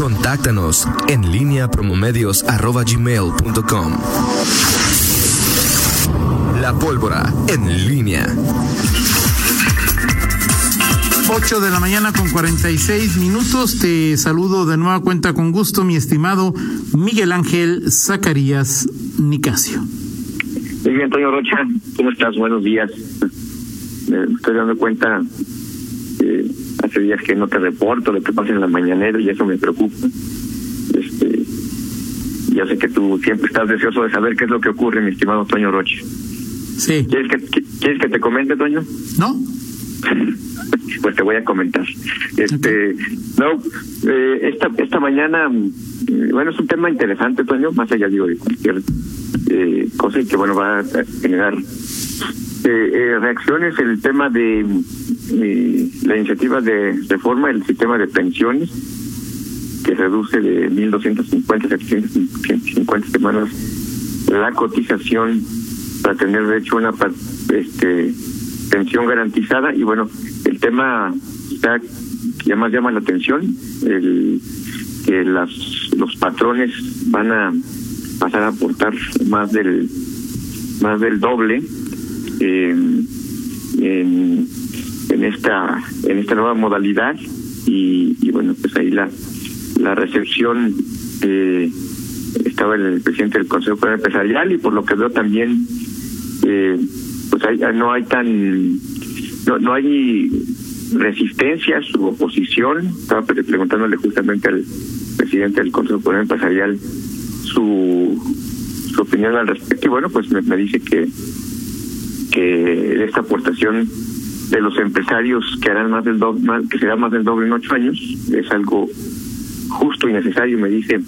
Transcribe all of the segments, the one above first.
Contáctanos en línea promomedios.com. La pólvora en línea. 8 de la mañana con 46 minutos. Te saludo de nueva cuenta con gusto, mi estimado Miguel Ángel Zacarías Nicasio. Muy bien, Antonio Rocha, ¿cómo estás? Buenos días. Me estoy dando cuenta, eh, hace días que no te reporto lo que pasa en la mañanera y eso me preocupa. Este, ya sé que tú siempre estás deseoso de saber qué es lo que ocurre, mi estimado Toño Rocha. Sí. ¿Quieres que, ¿Quieres que te comente, Toño? ¿No? pues te voy a comentar. Este, no, eh, esta esta mañana, eh, bueno, es un tema interesante, Toño, más allá digo de cualquier eh, cosa y que bueno va a generar eh, reacciones el tema de la iniciativa de reforma del sistema de pensiones que reduce de 1.250 a 750 semanas la cotización para tener de hecho una este pensión garantizada. Y bueno el tema está que más llama la atención el que las los patrones van a pasar a aportar más del más del doble en, en esta en esta nueva modalidad y, y bueno pues ahí la la recepción eh, estaba el presidente del Consejo Empresarial y por lo que veo también eh, pues hay, no hay tan no, no hay resistencia su oposición. Estaba preguntándole justamente al presidente del Consejo Empresarial su su opinión al respecto y bueno pues me, dice que que esta aportación de los empresarios que harán más del doble, que será más del doble en ocho años es algo justo y necesario me dice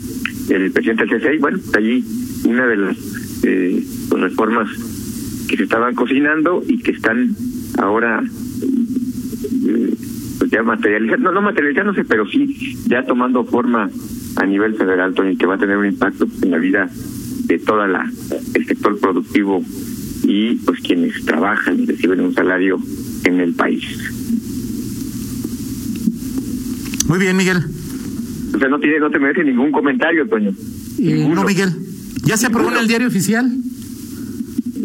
el presidente del CCI bueno allí una de las eh, reformas que se estaban cocinando y que están ahora eh, pues ya materializando, no, no materializándose, pero sí ya tomando forma a nivel federal, Tony, que va a tener un impacto en la vida de toda la el sector productivo y pues quienes trabajan y reciben un salario en el país. Muy bien, Miguel. O sea, no tiene, no te merece ningún comentario, Toño. Eh, no, Miguel. ¿Ya se aprobó en el diario oficial?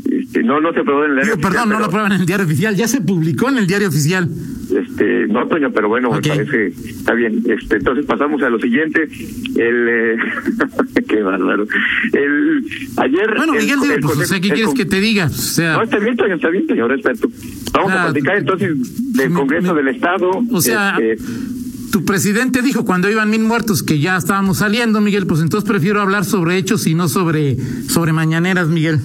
Este, no, no se aprobó en el diario oficial. Perdón, no lo aprueban en el diario oficial. Ya se publicó en el diario oficial. Este, no, Toño, pero bueno, me parece, está bien. Este, entonces pasamos a lo siguiente. El, eh, qué bárbaro. El, ayer. Bueno, Miguel, el, pues, ¿qué quieres que te diga? O sea, no, está bien, Toño, está bien, señor respeto. Vamos a platicar entonces del Congreso del Estado. O sea, este, tu presidente dijo cuando iban mil muertos que ya estábamos saliendo, Miguel, pues entonces prefiero hablar sobre hechos y no sobre, sobre mañaneras, Miguel.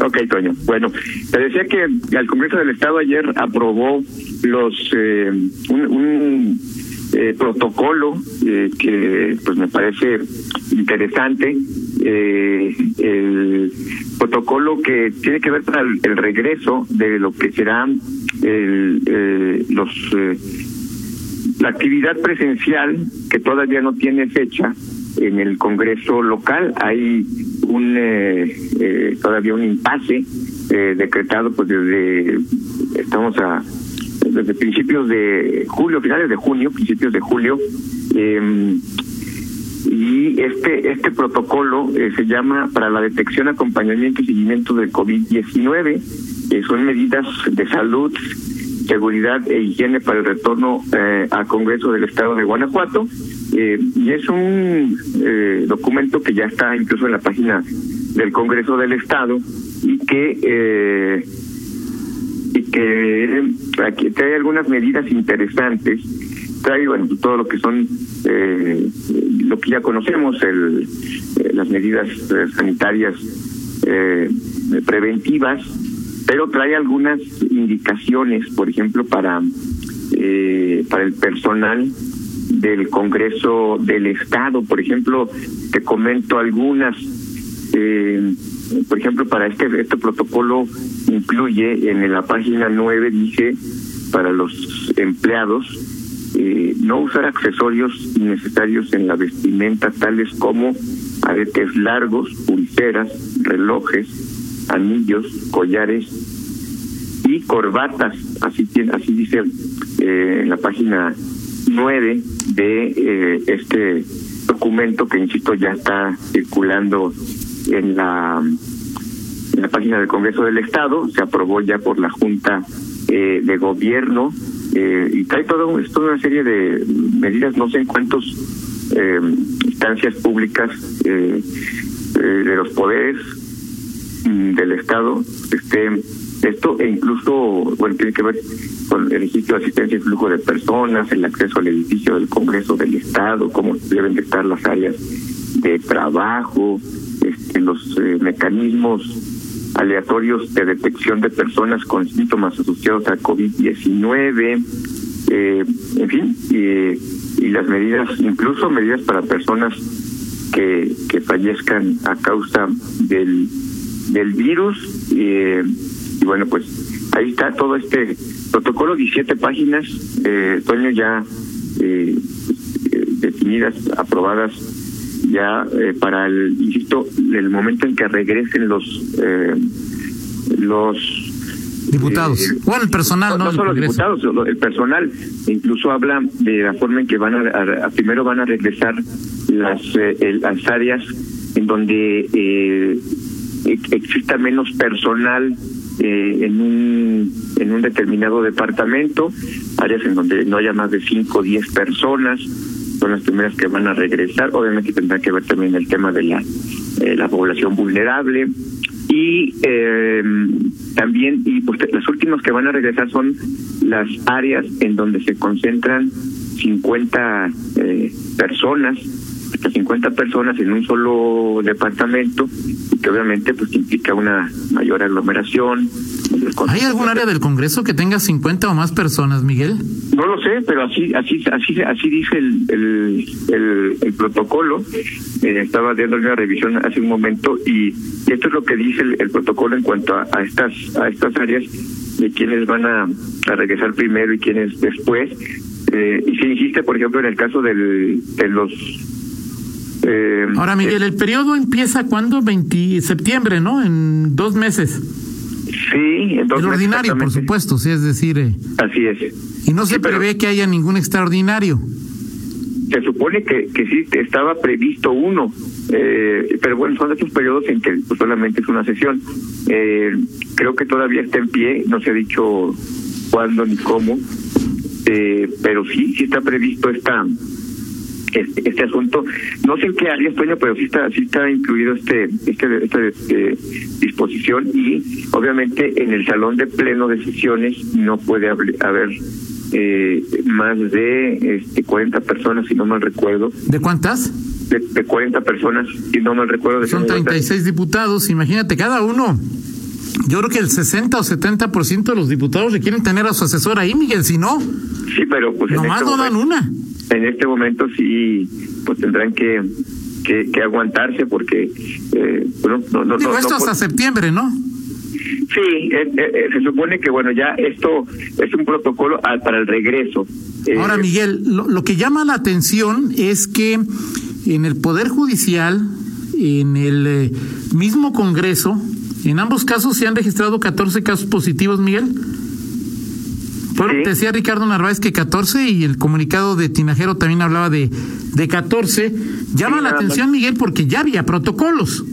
Ok, Toño. Bueno, te decía que el Congreso del Estado ayer aprobó los eh, un, eh, protocolo eh, que pues me parece interesante el protocolo que tiene que ver para el, regreso de lo que serán el, los la actividad presencial, que todavía no tiene fecha, en el Congreso local hay un eh, eh, todavía un impasse eh, decretado pues desde estamos a desde principios de julio finales de junio principios de julio em, y este este protocolo se llama para la detección acompañamiento y seguimiento del covid 19 son medidas de salud seguridad e higiene para el retorno eh, al Congreso del Estado de Guanajuato. Eh, y es un eh, documento que ya está incluso en la página del Congreso del Estado y que eh, y que aquí trae algunas medidas interesantes. Trae bueno todo lo que son eh, lo que ya conocemos el las medidas sanitarias preventivas pero trae algunas indicaciones, por ejemplo, para, eh, para el personal del Congreso del Estado. Por ejemplo, te comento algunas. Eh, por ejemplo, para este, este protocolo incluye en la página 9, dice, para los empleados, eh, no usar accesorios innecesarios en la vestimenta, tales como aretes largos, pulseras, relojes, anillos, collares y corbatas, así así dice eh, en la página 9 de eh, este documento que, insisto, ya está circulando en la, en la página del Congreso del Estado, se aprobó ya por la Junta eh, de Gobierno eh, y trae todo, es toda una serie de medidas, no sé en cuántos eh, instancias públicas eh, de los poderes mm, del Estado esté esto e incluso, bueno, tiene que ver con el registro de asistencia y flujo de personas, el acceso al edificio del Congreso del Estado, cómo deben de estar las áreas de trabajo, este, los eh, mecanismos aleatorios de detección de personas con síntomas asociados a COVID-19, eh, en fin, y las medidas, incluso medidas para personas que, que fallezcan a causa del, del virus. Eh, y bueno, pues ahí está todo este protocolo, 17 páginas, eh, Toño ya eh, definidas, aprobadas ya eh, para el, insisto, el momento en que regresen los eh, los diputados. Eh, bueno, el personal, no, no solo los diputados, el personal. Incluso habla de la forma en que van a, primero van a regresar las eh, las áreas en donde eh, exista menos personal eh, en un en un determinado departamento, áreas en donde no haya más de 5 o 10 personas, son las primeras que van a regresar. Obviamente tendrá que ver también el tema de la, eh, la población vulnerable. Y eh, también, y pues las últimas que van a regresar son las áreas en donde se concentran 50 eh, personas, hasta 50 personas en un solo departamento, que obviamente pues implica una mayor aglomeración. ¿Hay algún área del Congreso que tenga 50 o más personas, Miguel? No lo sé, pero así así así así dice el el, el, el protocolo. Eh, estaba dando una revisión hace un momento y esto es lo que dice el, el protocolo en cuanto a, a, estas a estas áreas de quienes van a, a regresar primero y quienes después. Eh, y se insiste, por ejemplo, en el caso del, de los eh, Ahora, Miguel, el periodo empieza cuando? 20 septiembre, ¿no? En dos meses. Sí, en dos El ordinario, por supuesto, sí, es decir. Eh, Así es. Y no se prevé que haya ningún extraordinario. Se supone que, que sí estaba previsto uno, eh, pero bueno, son estos periodos en que pues, solamente es una sesión. Eh, creo que todavía está en pie, no se ha dicho cuándo ni cómo, eh, pero sí, sí está previsto esta este, este asunto. No sé en qué área estoy, pero sí está, sí está incluido este, este, esta este, disposición y obviamente en el salón de pleno de sesiones no puede haber eh, más de este, 40 personas, si no mal recuerdo. ¿De cuántas? De, de 40 personas, si no mal recuerdo. Son 36 diputados, imagínate, cada uno. Yo creo que el 60 o 70% de los diputados le quieren tener a su asesor ahí, Miguel, si no. Sí, pero pues. Nomás este no dan una en este momento sí pues tendrán que que, que aguantarse porque eh, bueno, no, no, Digo, no, esto no, hasta septiembre, ¿no? Sí, eh, eh, se supone que bueno, ya esto es un protocolo para el regreso. Ahora, Miguel, lo, lo que llama la atención es que en el Poder Judicial, en el eh, mismo Congreso, en ambos casos se han registrado 14 casos positivos, Miguel. Bueno, sí. decía Ricardo Narváez que 14 y el comunicado de Tinajero también hablaba de, de 14. Llama sí, la atención, más. Miguel, porque ya había protocolos.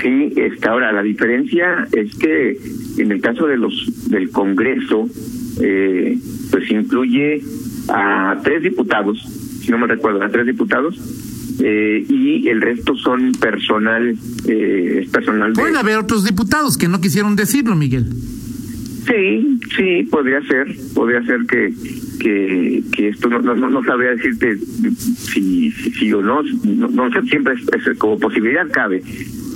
Sí, está ahora la diferencia es que en el caso de los del Congreso, eh, pues incluye a tres diputados, si no me recuerdo, a tres diputados, eh, y el resto son personal, eh, es personal. De... haber otros diputados que no quisieron decirlo, Miguel. Sí, sí, podría ser, podría ser que que, que esto no, no, no sabría decirte si, si, si o no, no, no sé, siempre es, es, como posibilidad cabe.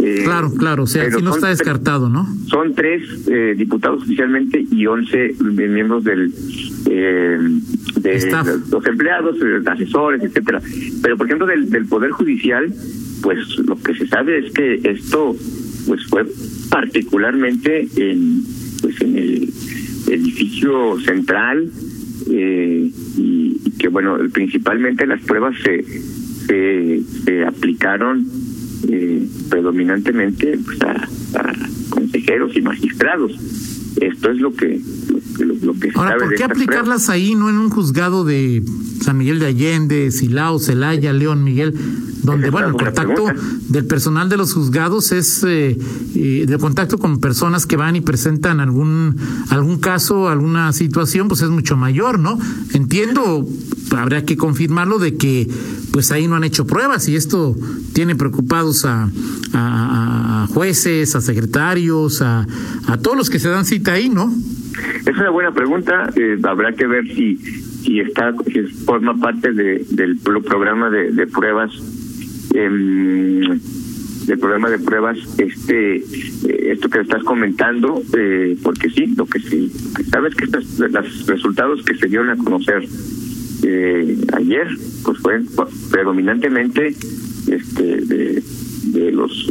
Eh, claro, claro, o sea, aquí no está descartado, ¿no? Son tres eh, diputados oficialmente y once miembros del eh, de Staff. los empleados, asesores, etcétera. Pero por ejemplo del, del poder judicial, pues lo que se sabe es que esto pues fue particularmente en pues en el edificio central eh, y, y, que bueno principalmente las pruebas se se, se aplicaron eh, predominantemente pues, a, a, consejeros y magistrados esto es lo que lo, que Ahora, ¿por qué aplicarlas ahí, no en un juzgado de San Miguel de Allende, Silao, Celaya, León, Miguel? Donde bueno el contacto del personal de los juzgados es eh, eh, de contacto con personas que van y presentan algún algún caso alguna situación pues es mucho mayor no entiendo habrá que confirmarlo de que pues ahí no han hecho pruebas y esto tiene preocupados a, a, jueces a secretarios a, a todos los que se dan cita ahí no es una buena pregunta eh, habrá que ver si si está si forma parte de, del programa de, de pruebas eh, del programa de pruebas este eh, esto que estás comentando eh, porque sí lo que sí sabes que estos, los resultados que se dieron a conocer eh, ayer pues fueron predominantemente este de, los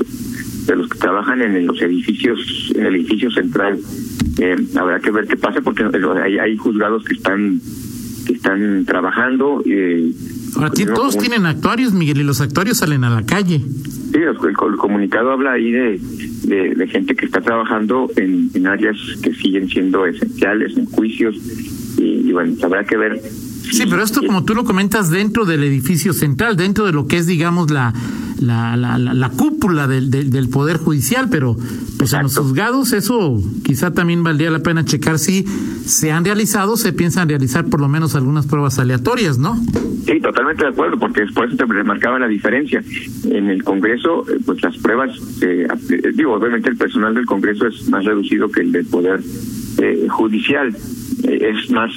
de los que trabajan en los edificios en el edificio central. Eh, habrá que ver qué pasa porque hay, hay juzgados que están que están trabajando eh, Ahora, todos tienen actuarios, Miguel, y los actuarios salen a la calle. Sí, el, comunicado habla ahí de, de, gente que está trabajando en, en, áreas que siguen siendo esenciales, en juicios, y, bueno, habrá que ver. Sí, pero esto, como tú lo comentas, dentro del edificio central, dentro de lo que es, digamos, la, la, la, la, cúpula del, del, Poder Judicial, pero pues en los juzgados eso quizá también valdría la pena checar si se han realizado, se piensan realizar por lo menos algunas pruebas aleatorias, ¿no? Sí, totalmente de acuerdo, porque después se remarcaba la diferencia. En el Congreso, eh, pues las pruebas, eh, digo, obviamente el personal del Congreso es más reducido que el del Poder eh, Judicial, es más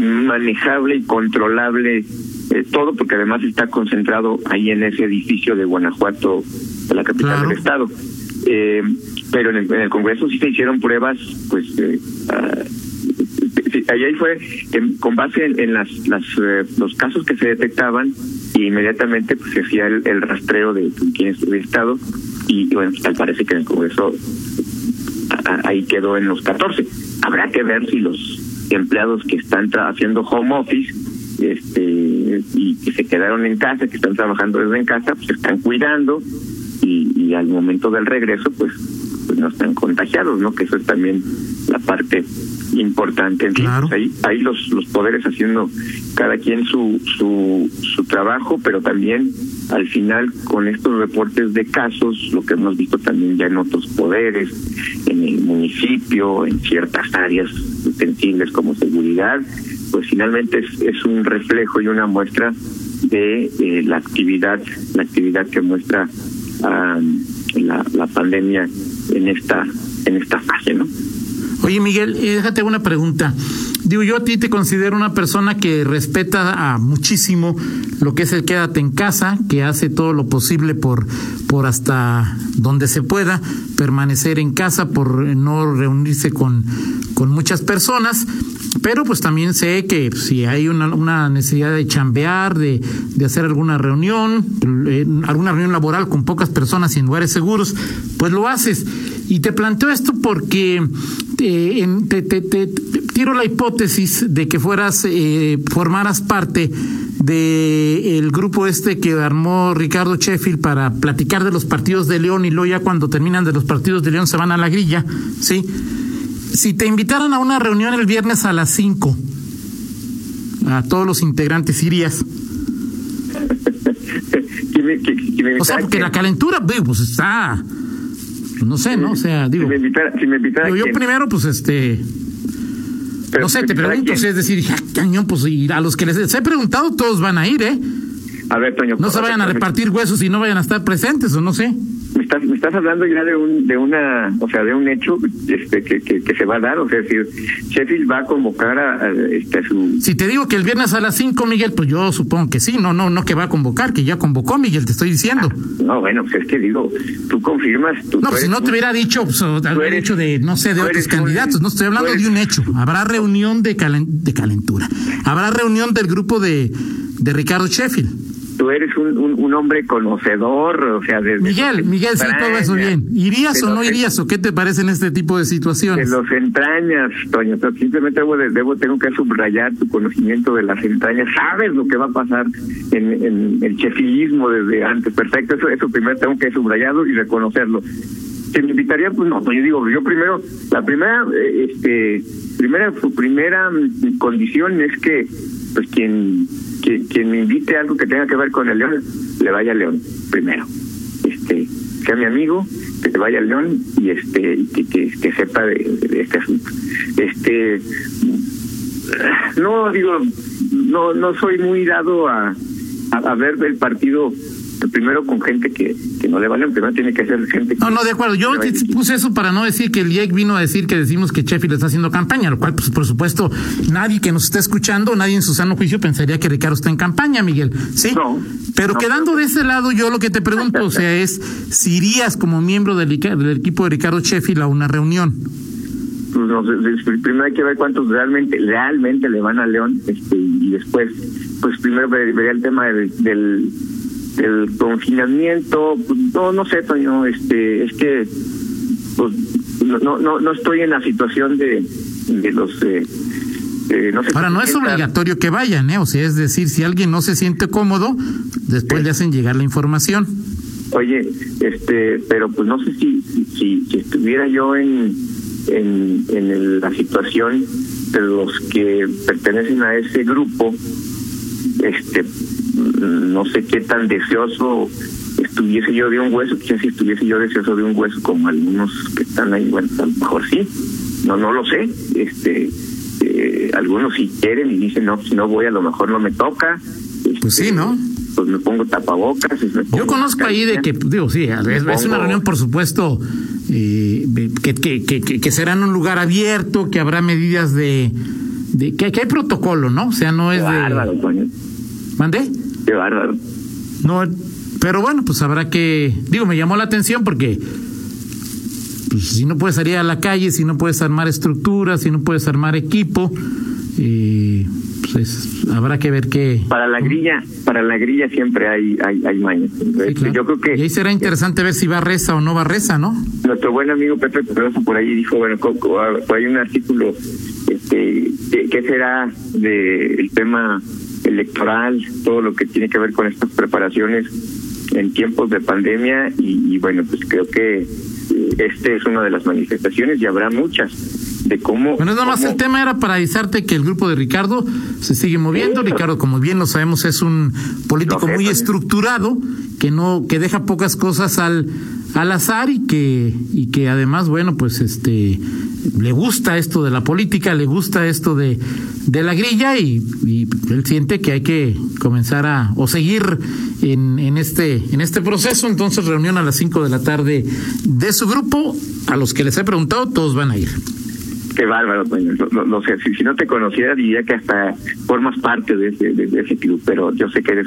manejable y controlable eh, todo porque además está concentrado ahí en ese edificio de Guanajuato, de la capital del estado. Eh, pero en el, en el, Congreso sí se hicieron pruebas, pues eh, uh, ahí fue con base en, las, las los casos que se detectaban y inmediatamente pues se hacía el, rastreo de quién es el estado y, bueno tal parece que en el Congreso ahí quedó en los 14 habrá que ver si los empleados que están haciendo home office este y que se quedaron en casa, que están trabajando desde en casa, pues se están cuidando y, y al momento del regreso, pues, pues no están contagiados, ¿no? Que eso es también la parte importante. Claro. Pues ahí, ahí los, los poderes haciendo cada quien su, su, su trabajo, pero también al final con estos reportes de casos, lo que hemos visto también ya en otros poderes, en el municipio, en ciertas áreas sensibles como seguridad, pues finalmente es, es un reflejo y una muestra de eh, la actividad, la actividad que muestra la, la pandemia en esta, en esta fase, ¿no? Oye, Miguel, eh, déjate una pregunta. Digo, yo a ti te considero una persona que respeta a muchísimo lo que es el quédate en casa, que hace todo lo posible por, por hasta donde se pueda permanecer en casa, por no reunirse con, con muchas personas. Pero pues también sé que si hay una, una necesidad de chambear, de, de hacer alguna reunión, alguna reunión laboral con pocas personas y en lugares seguros, pues lo haces. Y te planteo esto porque te, te, te, te tiro la hipótesis de que fueras, eh, formaras parte de el grupo este que armó Ricardo Sheffield para platicar de los partidos de León y luego ya cuando terminan de los partidos de León se van a la grilla, ¿sí? Si te invitaran a una reunión el viernes a las 5, a todos los integrantes, ¿irías? o sea, porque la calentura, pues está no sé, ¿no? O sea, digo. Si me invitara, si me invitara yo primero, pues este. no sé, te pregunto, es decir, cañón, pues ir a los que les he preguntado, todos van a ir, ¿eh? A ver, Toño. No se vayan a repartir huesos y no vayan a estar presentes, o no sé me estás, me estás hablando ya de un, de una, o sea, de un hecho este que, que, que se va a dar, o sea, decir, Sheffield va a convocar a, este, su... Si te digo que el viernes a las 5, Miguel, pues yo supongo que sí, no, no, no que va a convocar, que ya convocó, Miguel, te estoy diciendo. Ah, no, bueno, pues es que digo, tú confirmas... Tú, no, pues si no te hubiera dicho, pues, hecho de, no sé, de otros candidatos, no estoy hablando de un hecho, habrá reunión de, de calentura, habrá reunión del grupo de, de Ricardo Sheffield tú eres un, un, hombre conocedor, o sea, desde Miguel, Miguel, sí, todo eso bien. ¿Irías o no irías o qué te parece en este tipo de situaciones? De los entrañas, Toño, simplemente debo, debo, tengo que subrayar tu conocimiento de las entrañas, sabes lo que va a pasar en, en el chefilismo desde antes, perfecto, eso, eso primero tengo que subrayarlo y reconocerlo. que me invitaría, pues no, pues yo digo, yo primero, la primera, eh, este, primera, su primera mm, condición es que, pues quien, quien, quien me invite a algo que tenga que ver con el León, le vaya a León, primero. Este, sea mi amigo, que se vaya al León y este, que, que, que sepa de, este asunto. Este, no digo, no, no soy muy dado a, a, ver el partido primero con gente que, que no le vale, primero tiene que ser gente que No, no, de acuerdo. Yo puse eso para no decir que el IEC vino a decir que decimos que Sheffield está haciendo campaña, lo cual, pues, por supuesto, nadie que nos está escuchando, nadie en su sano juicio pensaría que Ricardo está en campaña, Miguel. Sí. No. Pero No. quedando de ese lado, yo lo que te pregunto, o sea, es si irías como miembro del, Ica- del equipo de Ricardo Sheffield a una reunión. pues no sí, primero hay que ver cuántos realmente realmente le van a León este y después pues primero ver- vería el tema del, del del confinamiento no no sé Toño este es que pues no no no, estoy en la situación de de los eh, eh, no sé Ahora, no es obligatorio que vayan, ¿eh? O sea, es decir, si alguien no se siente cómodo, después Sí. le hacen llegar la información. Oye, este, pero pues no sé si si, si, estuviera yo en en, en el- la situación de los que pertenecen a ese grupo, este, no sé qué tan deseoso estuviese yo de un hueso, quizás si estuviese yo deseoso de un hueso como algunos que están ahí, bueno, a lo mejor sí, no, no lo sé, este, eh, algunos si quieren y dicen no, si no voy a lo mejor no me toca. Pues sí, este, ¿no? Pues me pongo tapabocas. me Yo conozco ahí de que, digo, sí, es, es una reunión, por supuesto, eh, que, que, que, será en un lugar abierto, que habrá medidas de. de que, que hay protocolo, ¿no? O sea, no es bárbaro, de. Toño. ¿Mandé? Qué bárbaro. No, pero bueno, pues habrá que. Digo, me llamó la atención porque. Pues, si no puedes salir a la calle, si no puedes armar estructuras, si no puedes armar equipo, eh, pues es- habrá que ver qué. Para la grilla, para la grilla siempre hay hay, hay mañas. Sí, claro. Yo creo que Y ahí será interesante ver si va reza o no va reza, ¿no? nuestro buen amigo Pepe Pedroso por ahí dijo, bueno, ah, por ahí un artículo, este, ¿qué, será del tema electoral, todo lo que tiene que ver con estas preparaciones en tiempos de pandemia y, y bueno, pues creo que eh, este es una de las manifestaciones y habrá muchas de cómo... Bueno, nada más cómo- el tema era para avisarte que el grupo de Ricardo se sigue moviendo. Sí. Ricardo, como bien lo sabemos, es un político muy estructurado, que no, que deja pocas cosas al, al azar y que, y que además, bueno, pues este le gusta esto de la política, le gusta esto de, de la grilla y, él siente que hay que comenzar a, o seguir en, en este, en este proceso. Entonces, reunión a las 5 de la tarde de su grupo. A los que les he preguntado, todos van a ir. Qué bárbaro, lo- lo sé. Si, si no te conociera, diría que hasta formas parte de ese, de, de ese club, pero yo sé que eres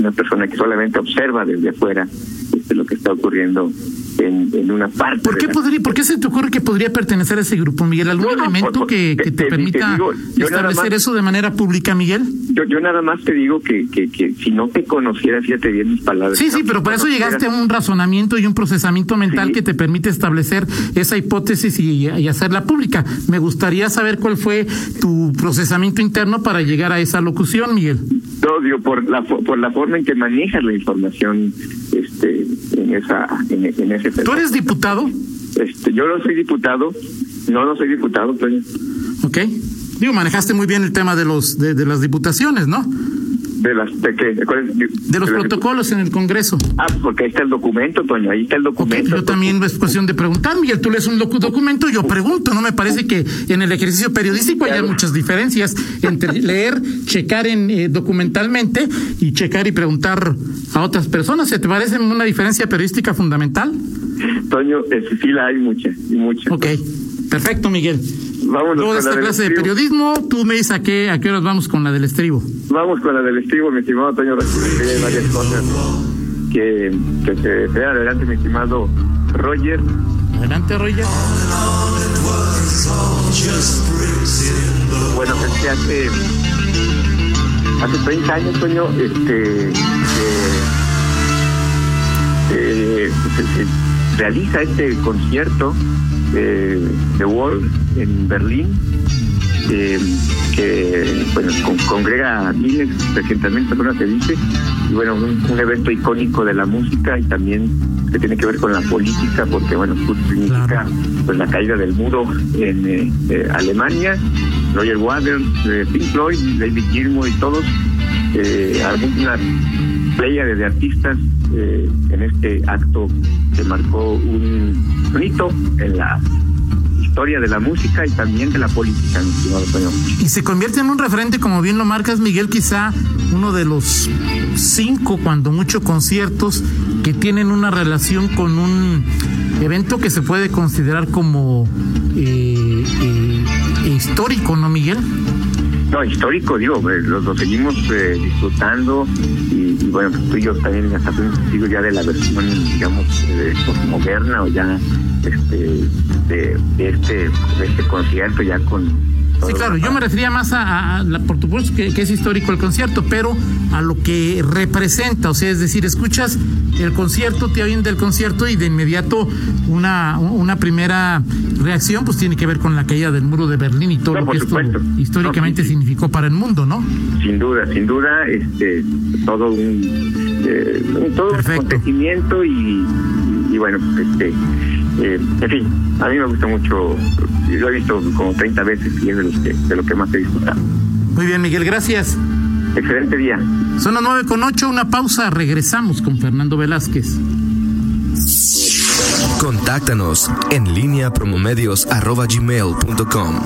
una persona que solamente observa desde afuera este, lo que está ocurriendo en, en una parte. ¿Por de qué, podría, ¿Por qué se te ocurre que podría pertenecer a ese grupo, Miguel? ¿Algún No, no, elemento por- por- que, te- que te, te- te permita digo, establecer más- eso de manera pública, Miguel? Yo, yo nada más te digo que, que, que si no te conociera, fíjate bien mis palabras. Sí, no sí, pero para eso llegaste a un razonamiento y un procesamiento mental Sí. que te permite establecer esa hipótesis y, y hacerla pública. Me gustaría saber cuál fue tu procesamiento interno para llegar a esa locución, Miguel. No, digo, por la, por la forma en que manejas la información este, en, esa, en, en ese ¿Tú eres diputado? Este, yo no soy diputado, no, no soy diputado, Toño. ¿Ok? Digo, manejaste muy bien el tema de los de, de las diputaciones, ¿no? De las de, qué? ¿De? De los las- protocolos en el Congreso. Ah, porque ahí está el documento, Toño, ahí está el documento. yo también es cuestión de preguntar, Miguel, tú lees un docu- documento, yo pregunto, no me parece que en el ejercicio periodístico haya muchas diferencias entre leer, checar en eh, documentalmente y checar y preguntar a otras personas. ¿Se te parece una diferencia periodística fundamental? Toño, eh, sí la hay mucha, y mucha. Ok, perfecto, Miguel. Vámonos la esta clase de periodismo, tú me dices a qué, a qué horas vamos con la del estribo. Vamos con la del estribo, mi estimado que hay varias cosas que, que se vean adelante, mi estimado Roger. Adelante, Roger. Bueno, es que hace, hace 30 años, Toño, este, que, eh, se, se realiza este concierto eh, de Wall en Berlín, eh, que bueno, congrega a miles, 300 mil personas, se dice, y bueno, un, evento icónico de la música y también que tiene que ver con la política, porque bueno, significa pues la caída del muro en eh, eh, Alemania, Roger Waters, Pink Floyd, David Gilmour y todos, eh, alguna playa de artistas en este acto se marcó un, un hito en la historia de la música y también de la política, Y se convierte en un referente, como bien lo marcas, Miguel, quizá uno de los cinco, cuando mucho, conciertos que tienen una relación con un evento que se puede considerar como eh, eh, histórico, ¿no, Miguel? No, histórico, digo, eh, los, seguimos disfrutando y, bueno, pues tú y yo también hasta digo ya de la versión, digamos, moderna o ya este de, este de este concierto ya con Sí, claro, yo me refería más a, por supuesto que, es histórico el concierto, pero a lo que representa, o sea, es decir, escuchas el concierto, te oyen del concierto y de inmediato una, una primera reacción pues tiene que ver con la caída del muro de Berlín y todo lo que esto históricamente significó para el mundo, ¿no? Sin duda, sin duda, este, todo un, eh, todo un acontecimiento y, y, bueno, este eh, en fin, a mí me gusta mucho, lo he visto como 30 veces y es de, que, de lo que más he disfrutado. Muy bien, Miguel, gracias. Excelente día. Son las 9 con 8, una pausa, regresamos con Fernando Velázquez. Contáctanos en línea promomedios.com.